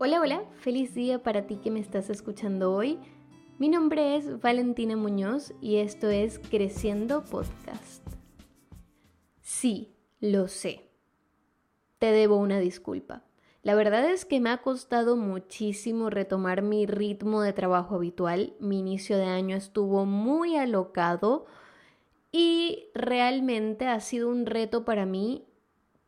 Hola, hola, feliz día para ti que me estás escuchando hoy. Mi nombre es Valentina Muñoz y esto es Creciendo Podcast. Sí, lo sé. Te debo una disculpa. La verdad es que me ha costado muchísimo retomar mi ritmo de trabajo habitual. Mi inicio de año estuvo muy alocado y realmente ha sido un reto para mí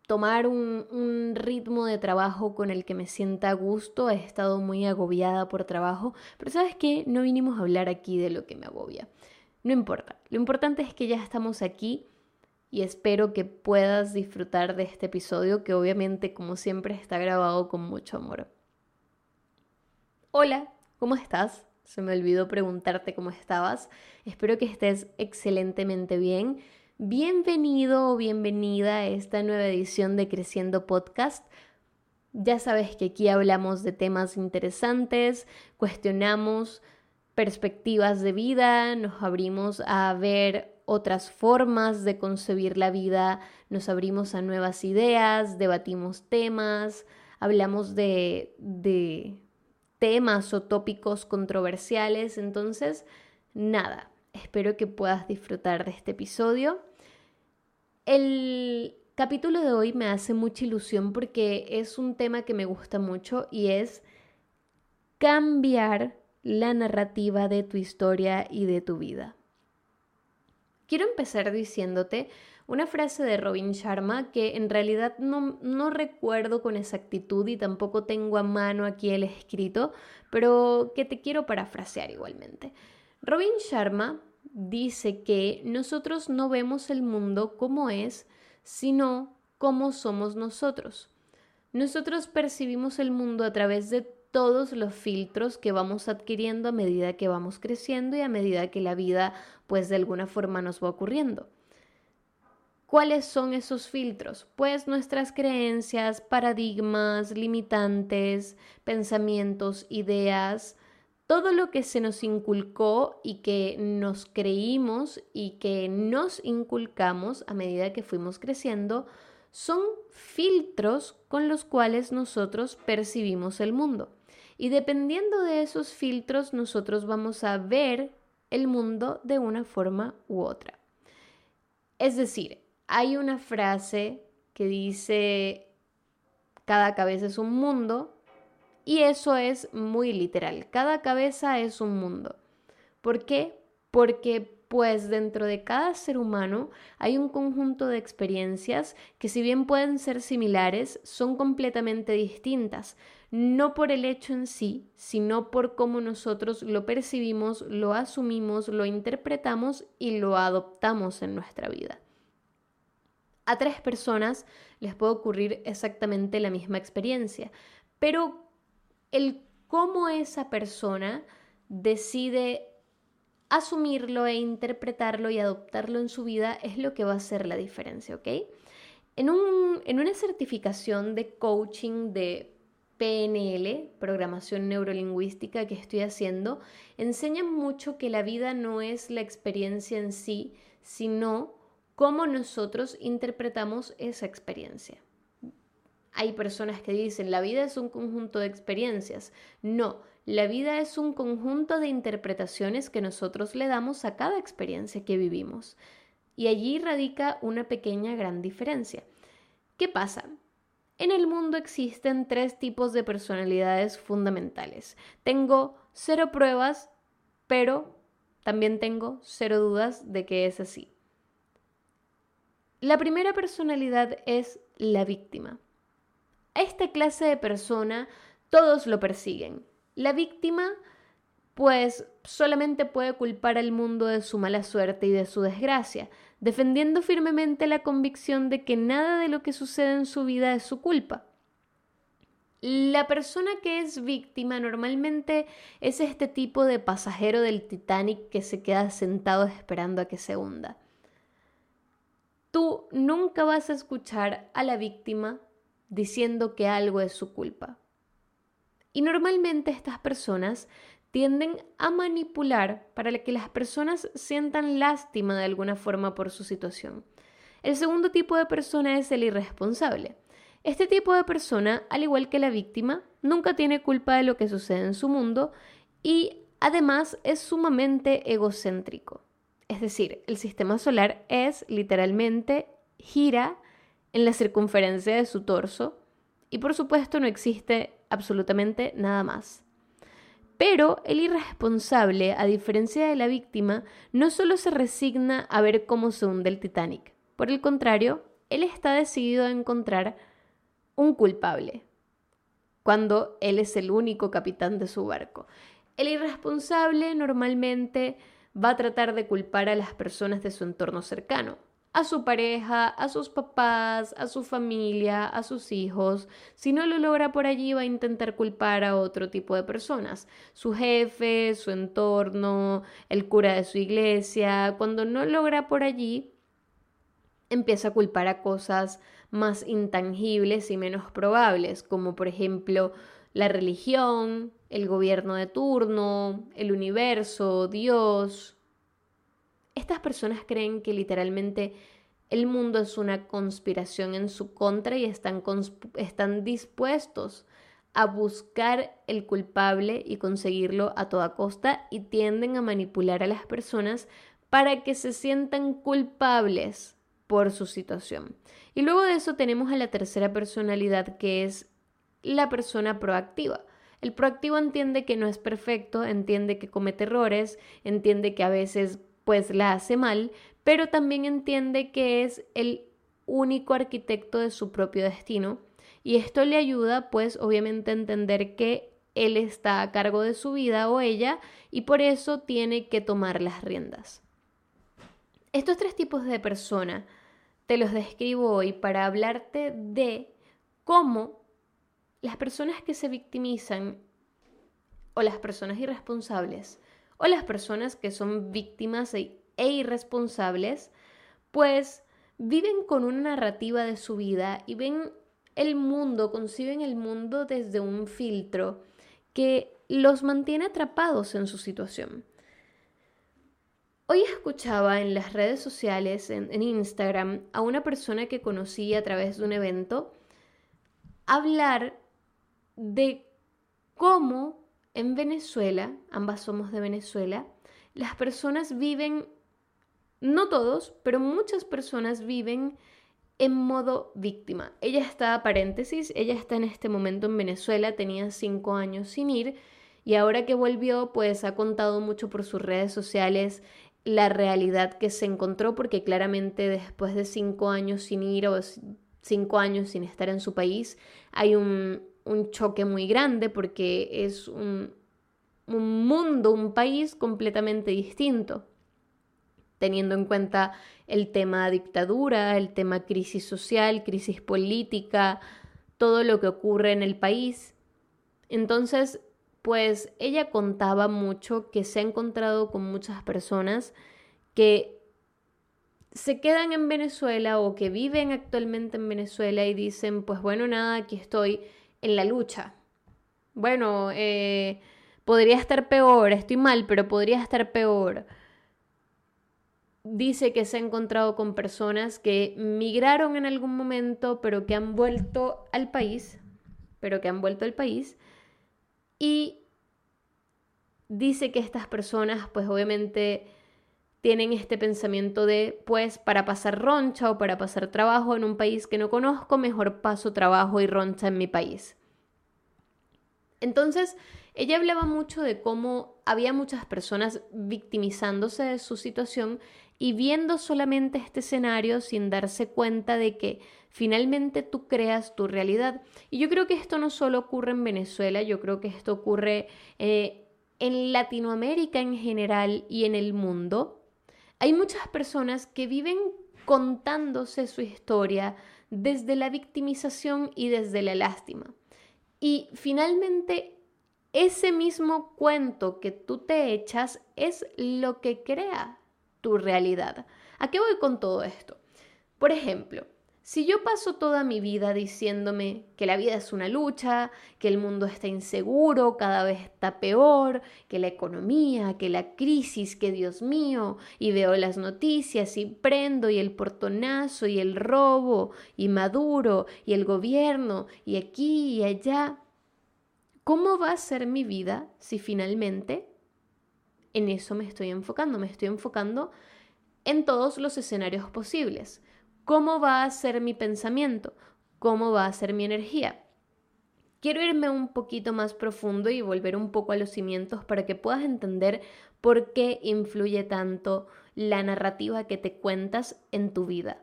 tomar un, ritmo de trabajo con el que me sienta a gusto. He estado muy agobiada por trabajo, pero sabes qué, no vinimos a hablar aquí de lo que me agobia. No importa, lo importante es que ya estamos aquí y espero que puedas disfrutar de este episodio que obviamente como siempre está grabado con mucho amor. Hola, ¿cómo estás? Se me olvidó preguntarte cómo estabas. Espero que estés excelentemente bien. Bienvenido o bienvenida a esta nueva edición de Creciendo Podcast. Ya sabes que aquí hablamos de temas interesantes, cuestionamos perspectivas de vida, nos abrimos a ver otras formas de concebir la vida, nos abrimos a nuevas ideas, debatimos temas, hablamos de, de temas o tópicos controversiales. Entonces, nada, espero que puedas disfrutar de este episodio. El capítulo de hoy me hace mucha ilusión porque es un tema que me gusta mucho y es cambiar la narrativa de tu historia y de tu vida. Quiero empezar diciéndote una frase de Robin Sharma que en realidad no, no, recuerdo con exactitud y tampoco tengo a mano aquí el escrito, pero que te quiero parafrasear igualmente. Robin Sharma dice que nosotros no vemos el mundo como es, sino como somos nosotros. Nosotros percibimos el mundo a través de todos los filtros que vamos adquiriendo a medida que vamos creciendo y a medida que la vida pues de alguna forma nos va ocurriendo. ¿Cuáles son esos filtros? Pues nuestras creencias, paradigmas, limitantes, pensamientos, ideas, todo lo que se nos inculcó y que nos creímos y que nos inculcamos a medida que fuimos creciendo son filtros con los cuales nosotros percibimos el mundo. Y dependiendo de esos filtros, nosotros vamos a ver el mundo de una forma u otra. Es decir, hay una frase que dice, cada cabeza es un mundo, y eso es muy literal. Cada cabeza es un mundo. ¿Por qué? Porque pues dentro de cada ser humano hay un conjunto de experiencias que si bien pueden ser similares, son completamente distintas, no por el hecho en sí, sino por cómo nosotros lo percibimos, lo asumimos, lo interpretamos y lo adoptamos en nuestra vida. A tres personas les puede ocurrir exactamente la misma experiencia, pero el cómo esa persona decide asumirlo e interpretarlo y adoptarlo en su vida es lo que va a hacer la diferencia, ¿ok? En, en una certificación de coaching de PNL, programación neurolingüística que estoy haciendo, enseñan mucho que la vida no es la experiencia en sí, sino cómo nosotros interpretamos esa experiencia. Hay personas que dicen, la vida es un conjunto de experiencias. No, la vida es un conjunto de interpretaciones que nosotros le damos a cada experiencia que vivimos. Y allí radica una pequeña gran diferencia. ¿Qué pasa? En el mundo existen tres tipos de personalidades fundamentales. Tengo cero pruebas, pero también tengo cero dudas de que es así. La primera personalidad es la víctima. A esta clase de persona todos lo persiguen. La víctima pues solamente puede culpar al mundo de su mala suerte y de su desgracia, defendiendo firmemente la convicción de que nada de lo que sucede en su vida es su culpa. La persona que es víctima normalmente es este tipo de pasajero del Titanic que se queda sentado esperando a que se hunda. Tú nunca vas a escuchar a la víctima diciendo que algo es su culpa. Y normalmente estas personas tienden a manipular para que las personas sientan lástima de alguna forma por su situación. El segundo tipo de persona es el irresponsable. Este tipo de persona, al igual que la víctima, nunca tiene culpa de lo que sucede en su mundo y además es sumamente egocéntrico. Es decir, el sistema solar es literalmente gira en la circunferencia de su torso y por supuesto no existe absolutamente nada más. Pero el irresponsable, a diferencia de la víctima, no solo se resigna a ver cómo se hunde el Titanic. Por el contrario, él está decidido a encontrar un culpable, cuando él es el único capitán de su barco. El irresponsable normalmente va a tratar de culpar a las personas de su entorno cercano, a su pareja, a sus papás, a su familia, a sus hijos. Si no lo logra por allí, va a intentar culpar a otro tipo de personas, su jefe, su entorno, el cura de su iglesia. Cuando no logra por allí, empieza a culpar a cosas más intangibles y menos probables, como por ejemplo la religión, el gobierno de turno, el universo, Dios. Estas personas creen que literalmente el mundo es una conspiración en su contra y están, están dispuestos a buscar el culpable y conseguirlo a toda costa y tienden a manipular a las personas para que se sientan culpables por su situación. Y luego de eso tenemos a la tercera personalidad que es la persona proactiva. El proactivo entiende que no es perfecto, entiende que comete errores, entiende que a veces pues la hace mal, pero también entiende que es el único arquitecto de su propio destino y esto le ayuda pues obviamente a entender que él está a cargo de su vida o ella y por eso tiene que tomar las riendas. Estos tres tipos de persona te los describo hoy para hablarte de cómo las personas que se victimizan o las personas irresponsables o las personas que son víctimas e, e, irresponsables, pues viven con una narrativa de su vida y ven el mundo, conciben el mundo desde un filtro que los mantiene atrapados en su situación. Hoy escuchaba en las redes sociales, en, Instagram, a una persona que conocí a través de un evento hablar de cómo en Venezuela, ambas somos de Venezuela, las personas viven, no todos, pero muchas personas viven en modo víctima. Ella está, paréntesis, ella está en este momento en Venezuela, tenía cinco años sin ir y ahora que volvió, pues ha contado mucho por sus redes sociales la realidad que se encontró, porque claramente después de cinco años sin ir o cinco años sin estar en su país, hay un, choque muy grande porque es un, un mundo, un país completamente distinto, teniendo en cuenta el tema dictadura, el tema crisis social, crisis política, todo lo que ocurre en el país. Entonces, pues ella contaba mucho que se ha encontrado con muchas personas que se quedan en Venezuela o que viven actualmente en Venezuela y dicen, pues bueno, nada, aquí estoy en la lucha. Bueno, eh, podría estar peor, estoy mal, pero podría estar peor. Dice que se ha encontrado con personas que migraron en algún momento, pero que han vuelto al país, pero que han vuelto al país y dice que estas personas, pues obviamente tienen este pensamiento de, pues para pasar roncha o para pasar trabajo en un país que no conozco, mejor paso trabajo y roncha en mi país. Entonces, ella hablaba mucho de cómo había muchas personas victimizándose de su situación y viendo solamente este escenario sin darse cuenta de que finalmente tú creas tu realidad. Y yo creo que esto no solo ocurre en Venezuela, yo creo que esto ocurre eh, en Latinoamérica en general y en el mundo. Hay muchas personas que viven contándose su historia desde la victimización y desde la lástima. Y finalmente, ese mismo cuento que tú te echas es lo que crea tu realidad. ¿A qué voy con todo esto? Por ejemplo, Si yo paso toda mi vida diciéndome que la vida es una lucha, que el mundo está inseguro, cada vez está peor, que la economía, que la crisis, que Dios mío, y veo las noticias y prendo y el portonazo y el robo y Maduro y el gobierno y aquí y allá, ¿cómo va a ser mi vida si finalmente en eso me estoy enfocando? Me estoy enfocando en todos los escenarios posibles ¿Cómo va a ser mi pensamiento? ¿Cómo va a ser mi energía? Quiero irme un poquito más profundo y volver un poco a los cimientos para que puedas entender por qué influye tanto la narrativa que te cuentas en tu vida.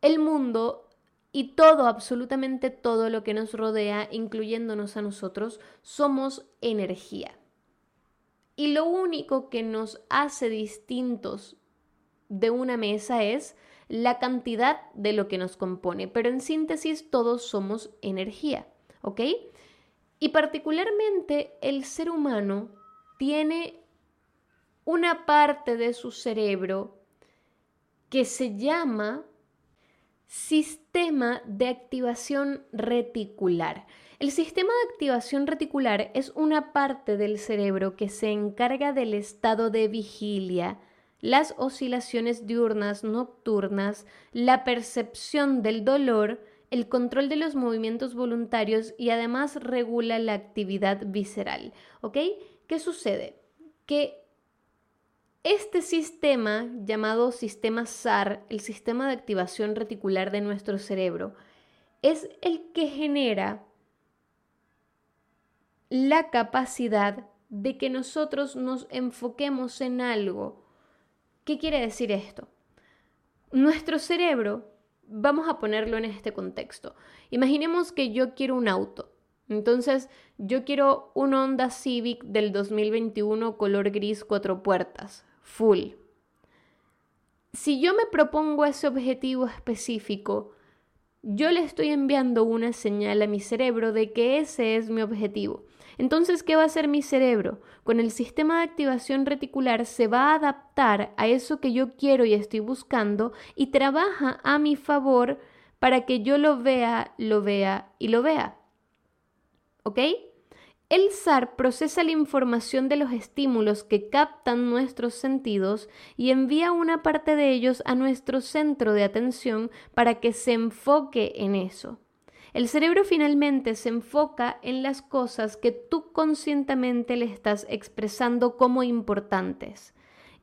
El mundo y todo, absolutamente todo lo que nos rodea, incluyéndonos a nosotros, somos energía. Y lo único que nos hace distintos de una mesa es la cantidad de lo que nos compone, pero en síntesis todos somos energía, ¿ok? Y particularmente el ser humano tiene una parte de su cerebro que se llama sistema de activación reticular. El sistema de activación reticular es una parte del cerebro que se encarga del estado de vigilia, las oscilaciones diurnas, nocturnas, la percepción del dolor, el control de los movimientos voluntarios y además regula la actividad visceral. ¿Ok? ¿Qué sucede? Que este sistema llamado sistema SAR, el sistema de activación reticular de nuestro cerebro, es el que genera la capacidad de que nosotros nos enfoquemos en algo ¿Qué quiere decir esto? Nuestro cerebro, vamos a ponerlo en este contexto. Imaginemos que yo quiero un auto. Entonces, yo quiero un Honda Civic del 2021 color gris cuatro puertas, full. Si yo me propongo ese objetivo específico, yo le estoy enviando una señal a mi cerebro de que ese es mi objetivo. Entonces, ¿qué va a hacer mi cerebro? Con el sistema de activación reticular se va a adaptar a eso que yo quiero y estoy buscando y trabaja a mi favor para que yo lo vea, lo vea y lo vea. ¿Ok? El SAR procesa la información de los estímulos que captan nuestros sentidos y envía una parte de ellos a nuestro centro de atención para que se enfoque en eso. El cerebro finalmente se enfoca en las cosas que tú conscientemente le estás expresando como importantes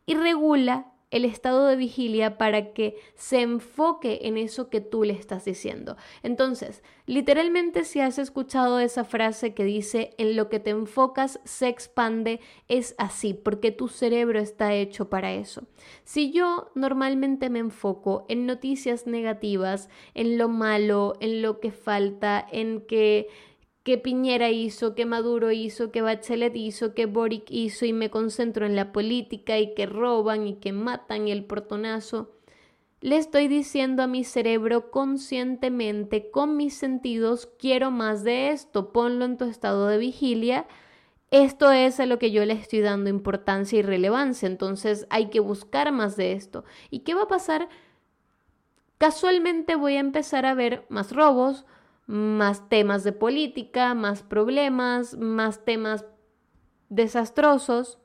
y regula el estado de vigilia para que se enfoque en eso que tú le estás diciendo. Entonces, literalmente si has escuchado esa frase que dice, en lo que te enfocas se expande, es así, porque tu cerebro está hecho para eso. Si yo normalmente me enfoco en noticias negativas, en lo malo, en lo que falta, en que que Piñera hizo, que Maduro hizo, que Bachelet hizo, que Boric hizo y me concentro en la política y que roban y que matan y el portonazo. Le estoy diciendo a mi cerebro conscientemente, con mis sentidos, quiero más de esto, ponlo en tu estado de vigilia. Esto es a lo que yo le estoy dando importancia y relevancia, entonces hay que buscar más de esto. ¿Y qué va a pasar? Casualmente voy a empezar a ver más robos, más temas de política, más problemas, más temas desastrosos.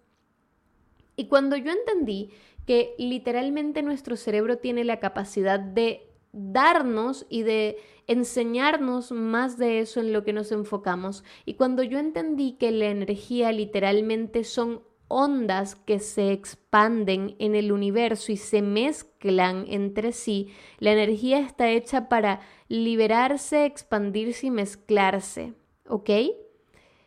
Y cuando yo entendí que literalmente nuestro cerebro tiene la capacidad de darnos y de enseñarnos más de eso en lo que nos enfocamos, y cuando yo entendí que la energía literalmente son ondas que se expanden en el universo y se mezclan entre sí, la energía está hecha para liberarse, expandirse y mezclarse, ¿ok?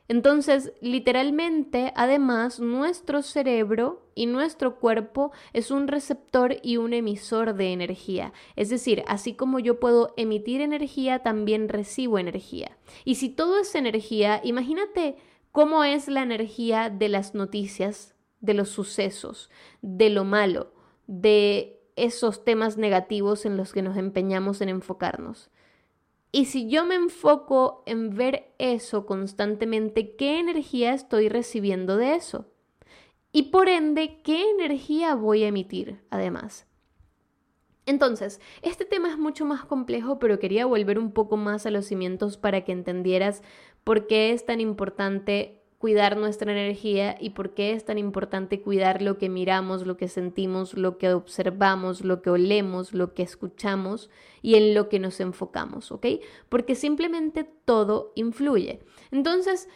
Entonces, literalmente, además, nuestro cerebro y nuestro cuerpo es un receptor y un emisor de energía. Es decir, así como yo puedo emitir energía, también recibo energía. Y si todo es energía, imagínate cómo es la energía de las noticias, de los sucesos, de lo malo, de esos temas negativos en los que nos empeñamos en enfocarnos. Y si yo me enfoco en ver eso constantemente, ¿qué energía estoy recibiendo de eso? Y por ende, ¿qué energía voy a emitir además? Entonces, este tema es mucho más complejo, pero quería volver un poco más a los cimientos para que entendieras por qué es tan importante cuidar nuestra energía y por qué es tan importante cuidar lo que miramos, lo que sentimos, lo que observamos, lo que olemos, lo que escuchamos y en lo que nos enfocamos, ¿ok? Porque simplemente todo influye. Entonces,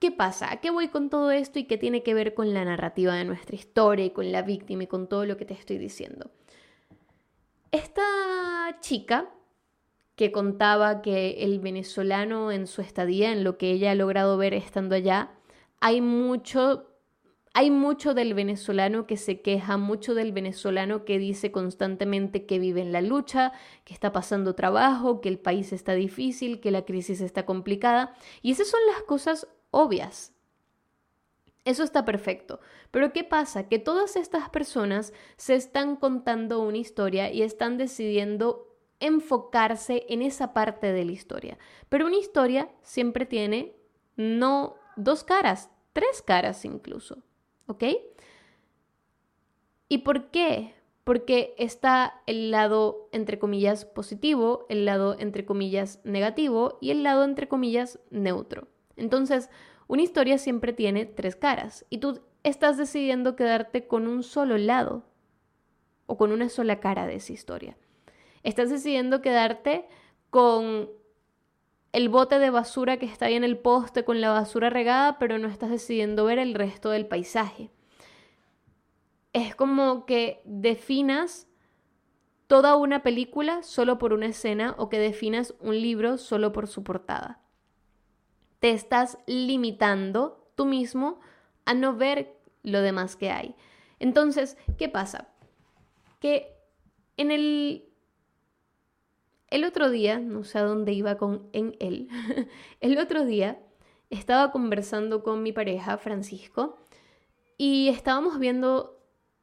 ¿qué pasa? ¿A qué voy con todo esto y qué tiene que ver con la narrativa de nuestra historia y con la víctima y con todo lo que te estoy diciendo? Esta chica que contaba que el venezolano en su estadía, en lo que ella ha logrado ver estando allá, hay mucho hay mucho del venezolano que se queja, mucho del venezolano que dice constantemente que vive en la lucha, que está pasando trabajo, que el país está difícil, que la crisis está complicada. Y esas son las cosas obvias. Eso está perfecto. Pero ¿qué pasa? Que todas estas personas se están contando una historia y están decidiendo enfocarse en esa parte de la historia. Pero una historia siempre tiene no dos caras, tres caras incluso. ¿Ok? ¿Y por qué? Porque está el lado, entre comillas, positivo, el lado, entre comillas, negativo y el lado, entre comillas, neutro. Entonces, una historia siempre tiene tres caras y tú estás decidiendo quedarte con un solo lado o con una sola cara de esa historia. Estás decidiendo quedarte con el bote de basura que está ahí en el poste con la basura regada, pero no estás decidiendo ver el resto del paisaje. Es como que definas toda una película solo por una escena o que definas un libro solo por su portada te estás limitando tú mismo a no ver lo demás que hay. Entonces, ¿qué pasa? Que en el el otro día, no sé a dónde iba con en él, el otro día estaba conversando con mi pareja, Francisco, y estábamos viendo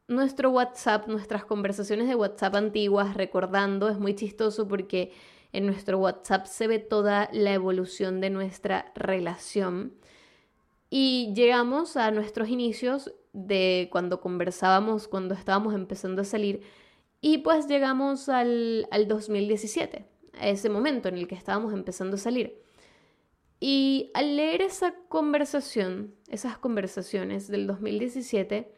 nuestro WhatsApp, nuestras conversaciones de WhatsApp antiguas, recordando, es muy chistoso porque en nuestro WhatsApp se ve toda la evolución de nuestra relación. Y llegamos a nuestros inicios de cuando conversábamos, cuando estábamos empezando a salir, y pues llegamos al, al 2017, a ese momento en el que estábamos empezando a salir. Y al leer esa conversación, esas conversaciones del 2017,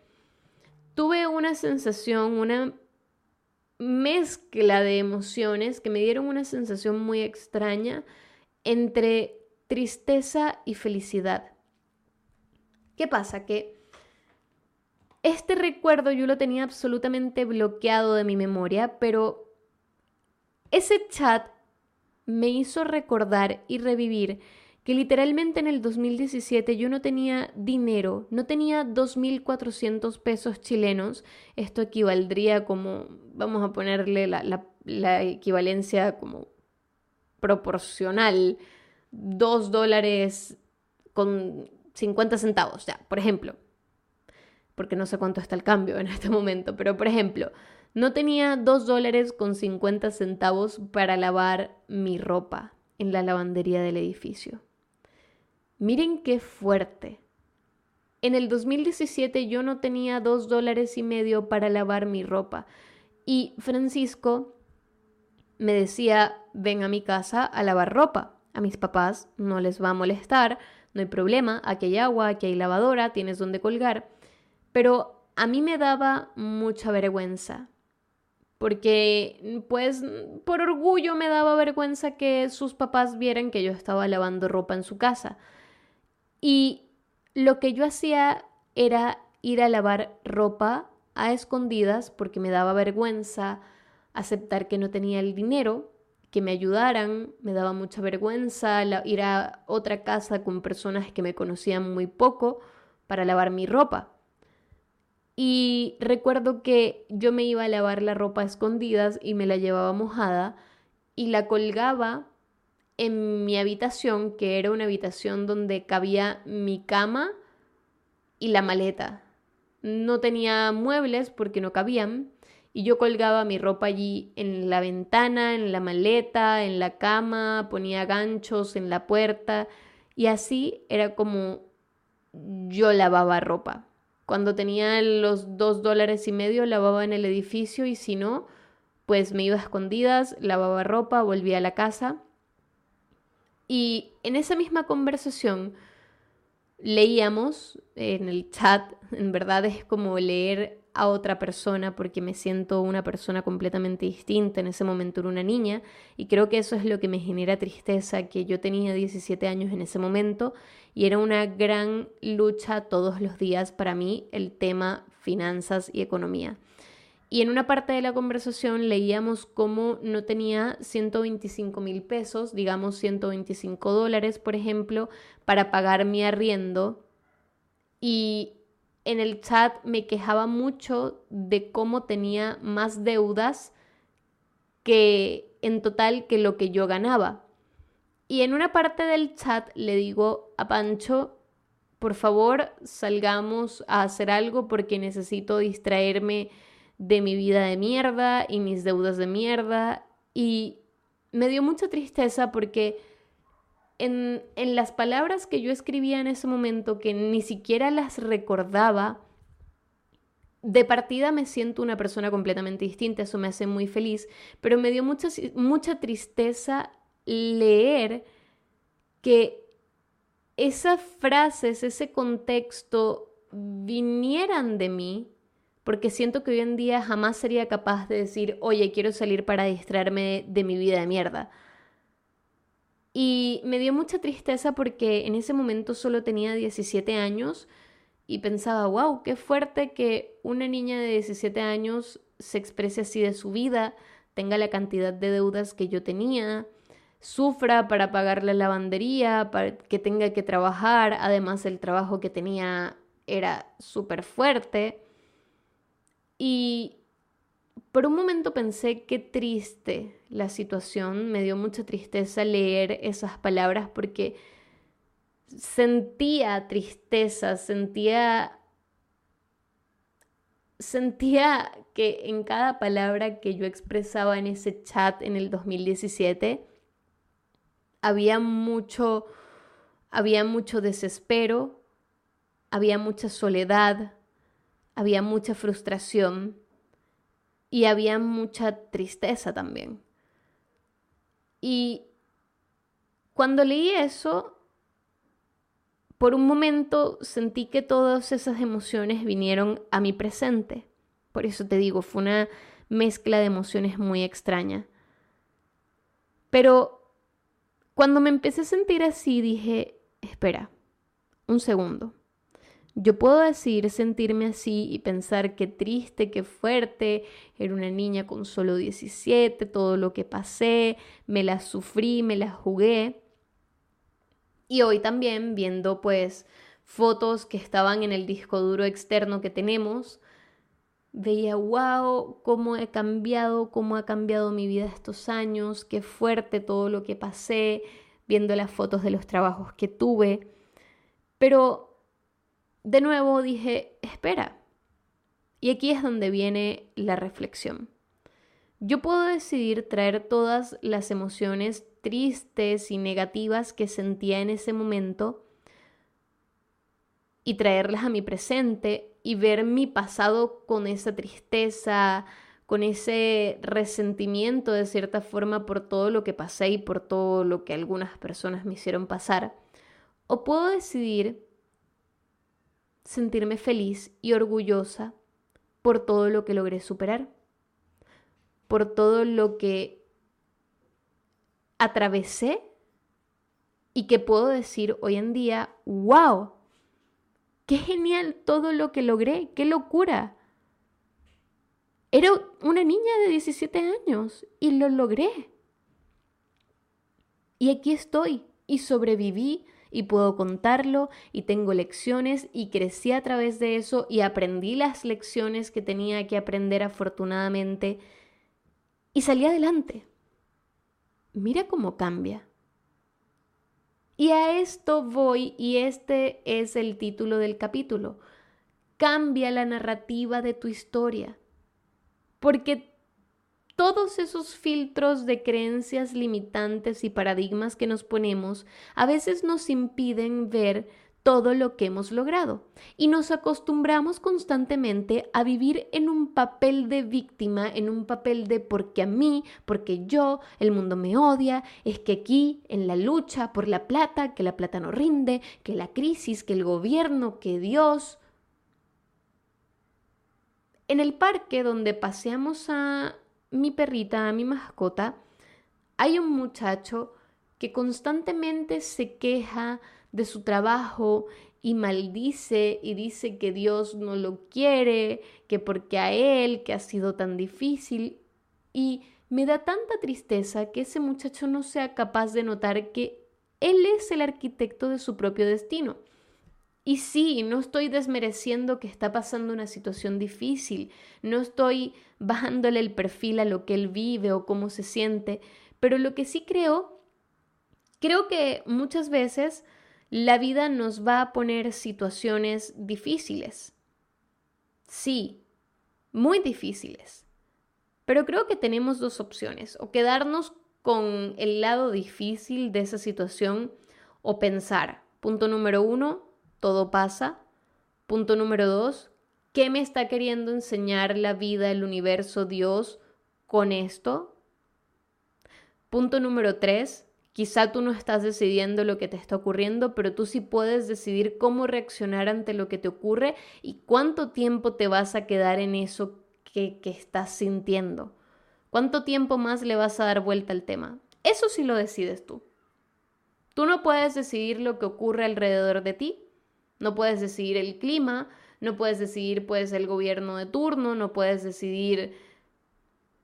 tuve una sensación, una mezcla de emociones que me dieron una sensación muy extraña entre tristeza y felicidad. ¿Qué pasa? Que este recuerdo yo lo tenía absolutamente bloqueado de mi memoria, pero ese chat me hizo recordar y revivir que literalmente en el 2017 yo no tenía dinero, no tenía 2.400 pesos chilenos, esto equivaldría como, vamos a ponerle la, equivalencia como proporcional, 2 dólares con 50 centavos, ya, por ejemplo, porque no sé cuánto está el cambio en este momento, pero por ejemplo, no tenía 2 dólares con 50 centavos para lavar mi ropa en la lavandería del edificio. Miren qué fuerte. En el 2017 yo no tenía dos dólares y medio para lavar mi ropa y Francisco me decía, ven a mi casa a lavar ropa. A mis papás no les va a molestar, no hay problema, aquí hay agua, aquí hay lavadora, tienes donde colgar. Pero a mí me daba mucha vergüenza, porque pues por orgullo me daba vergüenza que sus papás vieran que yo estaba lavando ropa en su casa. Y lo que yo hacía era ir a lavar ropa a escondidas porque me daba vergüenza aceptar que no tenía el dinero, que me ayudaran, me daba mucha vergüenza ir a otra casa con personas que me conocían muy poco para lavar mi ropa. Y recuerdo que yo me iba a lavar la ropa a escondidas y me la llevaba mojada y la colgaba en mi habitación, que era una habitación donde cabía mi cama y la maleta. No tenía muebles porque no cabían y yo colgaba mi ropa allí en la ventana, en la maleta, en la cama, ponía ganchos en la puerta y así era como yo lavaba ropa. Cuando tenía los dos dólares y medio lavaba en el edificio y si no, pues me iba a escondidas, lavaba ropa, volvía a la casa. Y en esa misma conversación leíamos en el chat, en verdad es como leer a otra persona porque me siento una persona completamente distinta, en ese momento era una niña y creo que eso es lo que me genera tristeza, que yo tenía 17 años en ese momento y era una gran lucha todos los días para mí el tema finanzas y economía. Y en una parte de la conversación leíamos cómo no tenía 125 mil pesos, digamos 125 dólares, por ejemplo, para pagar mi arriendo. Y en el chat me quejaba mucho de cómo tenía más deudas que en total que lo que yo ganaba. Y en una parte del chat le digo a Pancho, por favor salgamos a hacer algo porque necesito distraerme de mi vida de mierda y mis deudas de mierda. Y me dio mucha tristeza porque en, en, las palabras que yo escribía en ese momento, que ni siquiera las recordaba, de partida me siento una persona completamente distinta, eso me hace muy feliz, pero me dio mucha, mucha tristeza leer que esas frases, ese contexto vinieran de mí porque siento que hoy en día jamás sería capaz de decir, oye, quiero salir para distraerme de, mi vida de mierda. Y me dio mucha tristeza porque en ese momento solo tenía 17 años y pensaba, wow, qué fuerte que una niña de 17 años se exprese así de su vida, tenga la cantidad de deudas que yo tenía, sufra para pagar la lavandería, para que tenga que trabajar, además el trabajo que tenía era súper fuerte. Y por un momento pensé qué triste la situación, me dio mucha tristeza leer esas palabras porque sentía tristeza, sentía sentía que en cada palabra que yo expresaba en ese chat en el 2017 había mucho había mucho desespero, había mucha soledad, había mucha frustración y había mucha tristeza también. Y cuando leí eso, por un momento sentí que todas esas emociones vinieron a mi presente. Por eso te digo, fue una mezcla de emociones muy extraña. Pero cuando me empecé a sentir así, dije, espera, un segundo. Yo puedo decir sentirme así y pensar qué triste, qué fuerte, era una niña con solo 17, todo lo que pasé, me la sufrí, me la jugué. Y hoy también viendo pues fotos que estaban en el disco duro externo que tenemos, veía, wow, cómo he cambiado, cómo ha cambiado mi vida estos años, qué fuerte todo lo que pasé, viendo las fotos de los trabajos que tuve. Pero de nuevo dije, espera. Y aquí es donde viene la reflexión. Yo puedo decidir traer todas las emociones tristes y negativas que sentía en ese momento y traerlas a mi presente y ver mi pasado con esa tristeza, con ese resentimiento de cierta forma por todo lo que pasé y por todo lo que algunas personas me hicieron pasar. O puedo decidir sentirme feliz y orgullosa por todo lo que logré superar, por todo lo que atravesé y que puedo decir hoy en día, wow, qué genial todo lo que logré, qué locura. Era una niña de 17 años y lo logré. Y aquí estoy y sobreviví y puedo contarlo y tengo lecciones y crecí a través de eso y aprendí las lecciones que tenía que aprender afortunadamente y salí adelante. Mira cómo cambia. Y a esto voy y este es el título del capítulo. Cambia la narrativa de tu historia. Porque todos esos filtros de creencias limitantes y paradigmas que nos ponemos a veces nos impiden ver todo lo que hemos logrado. Y nos acostumbramos constantemente a vivir en un papel de víctima, en un papel de porque a mí, porque yo, el mundo me odia, es que aquí en la lucha por la plata, que la plata no rinde, que la crisis, que el gobierno, que Dios. En el parque donde paseamos a mi perrita, a mi mascota, hay un muchacho que constantemente se queja de su trabajo y maldice y dice que Dios no lo quiere, que porque a él, que ha sido tan difícil. Y me da tanta tristeza que ese muchacho no sea capaz de notar que él es el arquitecto de su propio destino. Y sí, no estoy desmereciendo que está pasando una situación difícil, no estoy bajándole el perfil a lo que él vive o cómo se siente, pero lo que sí creo, creo que muchas veces la vida nos va a poner situaciones difíciles. Sí, muy difíciles. Pero creo que tenemos dos opciones, o quedarnos con el lado difícil de esa situación o pensar, punto número uno, todo pasa. Punto número dos, ¿qué me está queriendo enseñar la vida, el universo, Dios con esto? Punto número tres, Quizá tú no estás decidiendo lo que te está ocurriendo, pero tú sí puedes decidir cómo reaccionar ante lo que te ocurre y cuánto tiempo te vas a quedar en eso que, que estás sintiendo. ¿Cuánto tiempo más le vas a dar vuelta al tema? Eso sí lo decides tú. Tú no puedes decidir lo que ocurre alrededor de ti, no puedes decidir el clima, no puedes decidir pues el gobierno de turno, no puedes decidir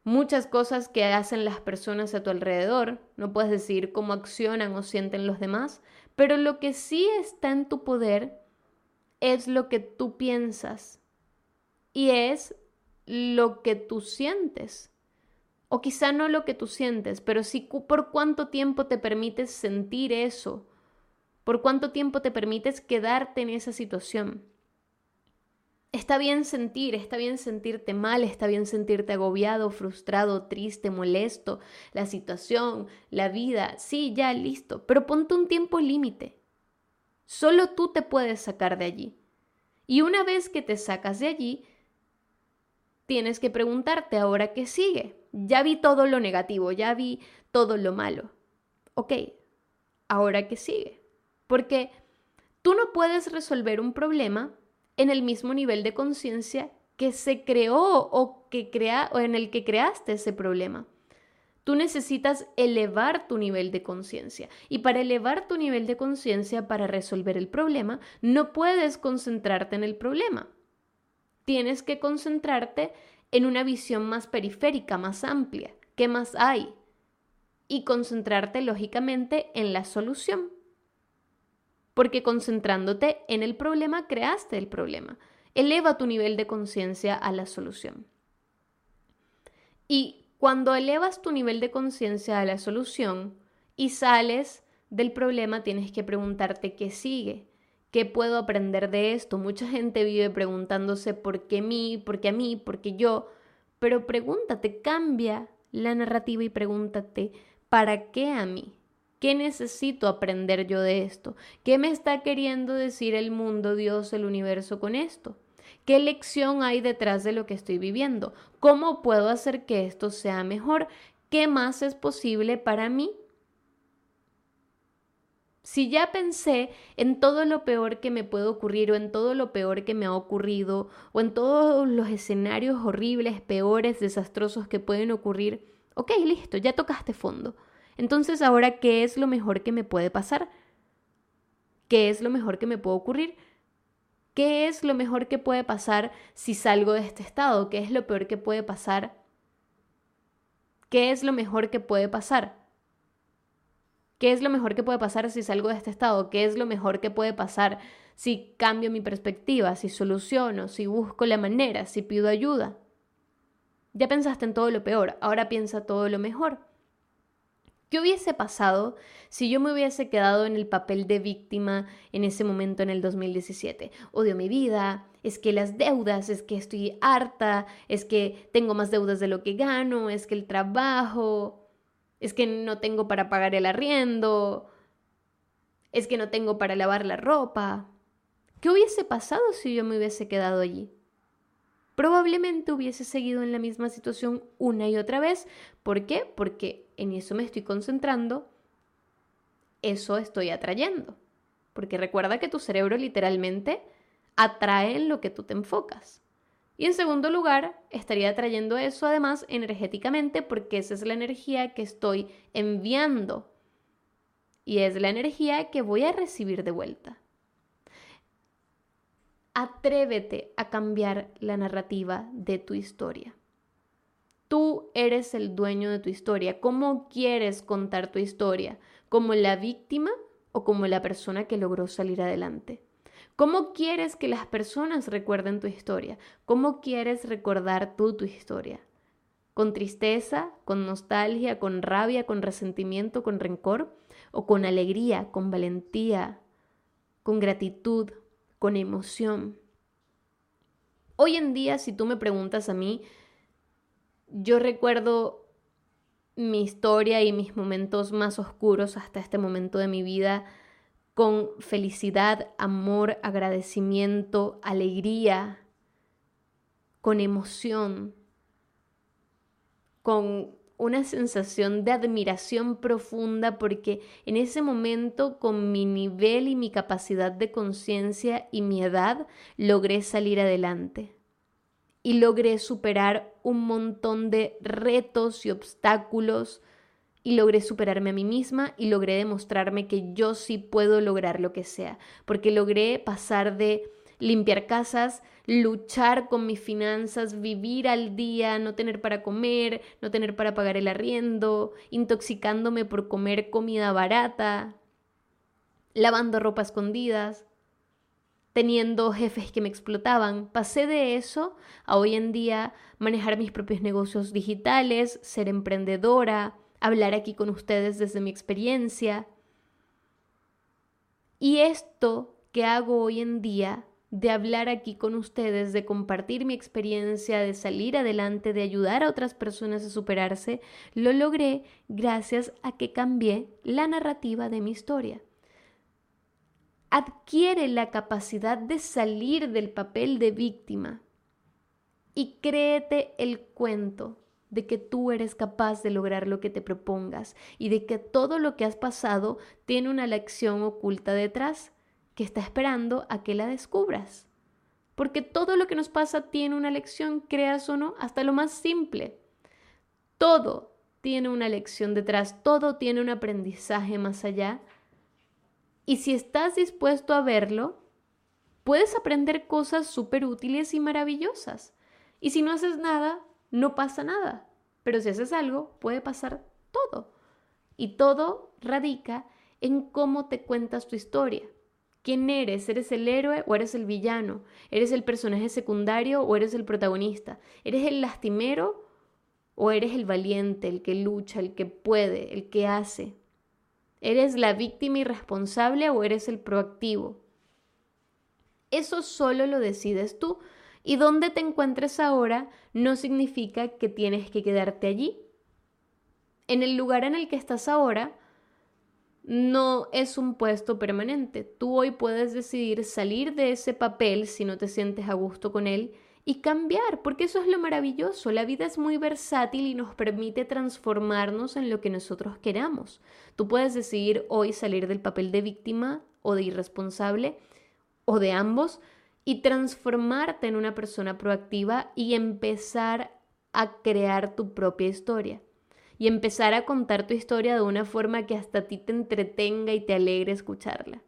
muchas cosas que hacen las personas a tu alrededor, no puedes decir cómo accionan o sienten los demás, pero lo que sí está en tu poder es lo que tú piensas y es lo que tú sientes. O quizá no lo que tú sientes, pero sí por cuánto tiempo te permites sentir eso, por cuánto tiempo te permites quedarte en esa situación. Está bien sentir, está bien sentirte mal, está bien sentirte agobiado, frustrado, triste, molesto, la situación, la vida, sí, ya, listo, pero ponte un tiempo límite. Solo tú te puedes sacar de allí. Y una vez que te sacas de allí, tienes que preguntarte ahora qué sigue. Ya vi todo lo negativo, ya vi todo lo malo. Ok, ahora qué sigue. Porque tú no puedes resolver un problema en el mismo nivel de conciencia que se creó o, que crea, o en el que creaste ese problema. Tú necesitas elevar tu nivel de conciencia y para elevar tu nivel de conciencia para resolver el problema, no puedes concentrarte en el problema. Tienes que concentrarte en una visión más periférica, más amplia. ¿Qué más hay? Y concentrarte lógicamente en la solución porque concentrándote en el problema creaste el problema. Eleva tu nivel de conciencia a la solución. Y cuando elevas tu nivel de conciencia a la solución y sales del problema, tienes que preguntarte qué sigue, qué puedo aprender de esto. Mucha gente vive preguntándose por qué mí, por qué a mí, por qué yo, pero pregúntate, cambia la narrativa y pregúntate, ¿para qué a mí? ¿Qué necesito aprender yo de esto? ¿Qué me está queriendo decir el mundo, Dios, el universo con esto? ¿Qué lección hay detrás de lo que estoy viviendo? ¿Cómo puedo hacer que esto sea mejor? ¿Qué más es posible para mí? Si ya pensé en todo lo peor que me puede ocurrir o en todo lo peor que me ha ocurrido o en todos los escenarios horribles, peores, desastrosos que pueden ocurrir, ok, listo, ya tocaste fondo. Entonces, ahora, ¿qué es lo mejor que me puede pasar? ¿Qué es lo mejor que me puede ocurrir? ¿Qué es lo mejor que puede pasar si salgo de este estado? ¿Qué es lo peor que puede pasar? ¿Qué es lo mejor que puede pasar? ¿Qué es lo mejor que puede pasar si salgo de este estado? ¿Qué es lo mejor que puede pasar si cambio mi perspectiva, si soluciono, si busco la manera, si pido ayuda? Ya pensaste en todo lo peor, ahora piensa todo lo mejor. ¿Qué hubiese pasado si yo me hubiese quedado en el papel de víctima en ese momento en el 2017? Odio mi vida, es que las deudas, es que estoy harta, es que tengo más deudas de lo que gano, es que el trabajo, es que no tengo para pagar el arriendo. es que no tengo para lavar la ropa. ¿Qué hubiese pasado si yo me hubiese quedado allí? Probablemente hubiese seguido en la misma situación una y otra vez. ¿Por qué? Porque en eso me estoy concentrando, eso estoy atrayendo. Porque recuerda que tu cerebro literalmente atrae en lo que tú te enfocas. Y en segundo lugar, estaría atrayendo eso además energéticamente porque esa es la energía que estoy enviando y es la energía que voy a recibir de vuelta. Atrévete a cambiar la narrativa de tu historia. Tú eres el dueño de tu historia. ¿Cómo quieres contar tu historia? ¿Como la víctima o como la persona que logró salir adelante? ¿Cómo quieres que las personas recuerden tu historia? ¿Cómo quieres recordar tú tu historia? ¿Con tristeza, con nostalgia, con rabia, con resentimiento, con rencor? ¿O con alegría, con valentía, con gratitud, con emoción? Hoy en día, si tú me preguntas a mí, yo recuerdo mi historia y mis momentos más oscuros hasta este momento de mi vida con felicidad, amor, agradecimiento, alegría, con emoción, con una sensación de admiración profunda porque en ese momento con mi nivel y mi capacidad de conciencia y mi edad logré salir adelante. Y logré superar un montón de retos y obstáculos y logré superarme a mí misma y logré demostrarme que yo sí puedo lograr lo que sea, porque logré pasar de limpiar casas, luchar con mis finanzas, vivir al día, no tener para comer, no tener para pagar el arriendo, intoxicándome por comer comida barata, lavando ropa escondidas, teniendo jefes que me explotaban. Pasé de eso a hoy en día manejar mis propios negocios digitales, ser emprendedora, hablar aquí con ustedes desde mi experiencia. Y esto que hago hoy en día, de hablar aquí con ustedes, de compartir mi experiencia, de salir adelante, de ayudar a otras personas a superarse, lo logré gracias a que cambié la narrativa de mi historia. Adquiere la capacidad de salir del papel de víctima y créete el cuento de que tú eres capaz de lograr lo que te propongas y de que todo lo que has pasado tiene una lección oculta detrás que está esperando a que la descubras. Porque todo lo que nos pasa tiene una lección, creas o no, hasta lo más simple. Todo tiene una lección detrás, todo tiene un aprendizaje más allá. Y si estás dispuesto a verlo, puedes aprender cosas súper útiles y maravillosas. Y si no haces nada, no pasa nada. Pero si haces algo, puede pasar todo. Y todo radica en cómo te cuentas tu historia. ¿Quién eres? ¿Eres el héroe o eres el villano? ¿Eres el personaje secundario o eres el protagonista? ¿Eres el lastimero o eres el valiente, el que lucha, el que puede, el que hace? ¿Eres la víctima irresponsable o eres el proactivo? Eso solo lo decides tú. Y donde te encuentres ahora no significa que tienes que quedarte allí. En el lugar en el que estás ahora no es un puesto permanente. Tú hoy puedes decidir salir de ese papel si no te sientes a gusto con él y cambiar, porque eso es lo maravilloso. La vida es muy versátil y nos permite transformarnos en lo que nosotros queramos. Tú puedes decidir hoy salir del papel de víctima o de irresponsable o de ambos y transformarte en una persona proactiva y empezar a crear tu propia historia. Y empezar a contar tu historia de una forma que hasta a ti te entretenga y te alegre escucharla.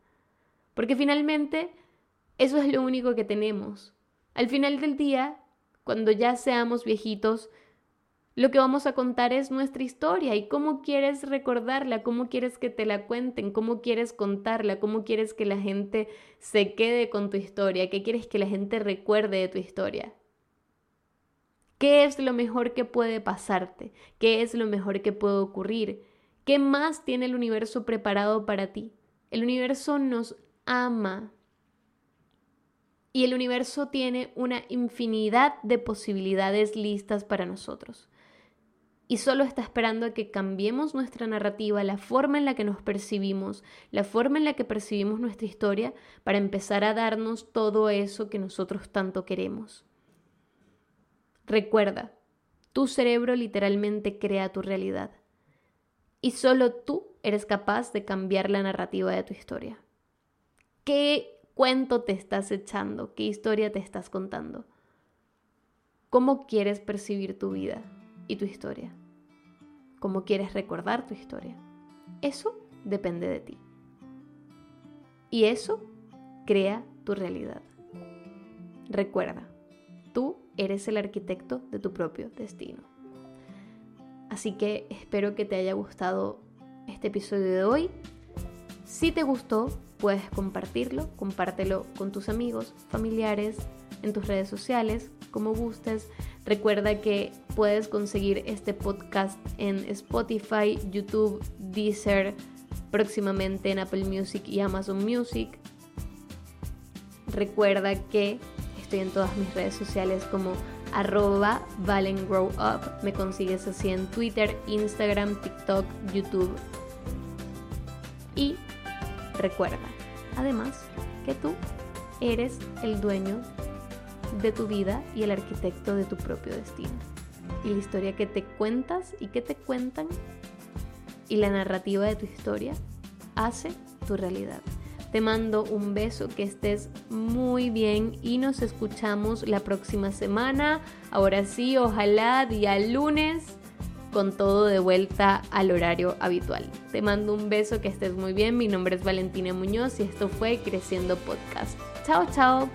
Porque finalmente eso es lo único que tenemos. Al final del día, cuando ya seamos viejitos, lo que vamos a contar es nuestra historia y cómo quieres recordarla, cómo quieres que te la cuenten, cómo quieres contarla, cómo quieres que la gente se quede con tu historia, qué quieres que la gente recuerde de tu historia. ¿Qué es lo mejor que puede pasarte? ¿Qué es lo mejor que puede ocurrir? ¿Qué más tiene el universo preparado para ti? El universo nos ama. Y el universo tiene una infinidad de posibilidades listas para nosotros. y solo está esperando a que cambiemos nuestra narrativa, la forma en la que nos percibimos, la forma en la que percibimos nuestra historia, para empezar a darnos todo eso que nosotros tanto queremos. Recuerda, tu cerebro literalmente crea tu realidad y solo tú eres capaz de cambiar la narrativa de tu historia. ¿Qué cuento te estás echando? ¿Qué historia te estás contando? ¿Cómo quieres percibir tu vida y tu historia? ¿Cómo quieres recordar tu historia? Eso depende de ti. Y eso crea tu realidad. Recuerda, tú eres el arquitecto de tu propio destino. Así que espero que te haya gustado este episodio de hoy. Si te gustó, puedes compartirlo, compártelo con tus amigos, familiares, en tus redes sociales, como gustes. Recuerda que puedes conseguir este podcast en Spotify, YouTube, Deezer, próximamente en Apple Music y Amazon Music. Recuerda que en todas mis redes sociales como arroba valengrowup. Me consigues así en Twitter, Instagram, TikTok, YouTube. Y recuerda, además, que tú eres el dueño de tu vida y el arquitecto de tu propio destino. Y la historia que te cuentas y que te cuentan y la narrativa de tu historia hace tu realidad. Te mando un beso, que estés muy bien y nos escuchamos la próxima semana. Ahora sí, ojalá día lunes con todo de vuelta al horario habitual. Te mando un beso, que estés muy bien. Mi nombre es Valentina Muñoz y esto fue Creciendo Podcast. Chao, chao.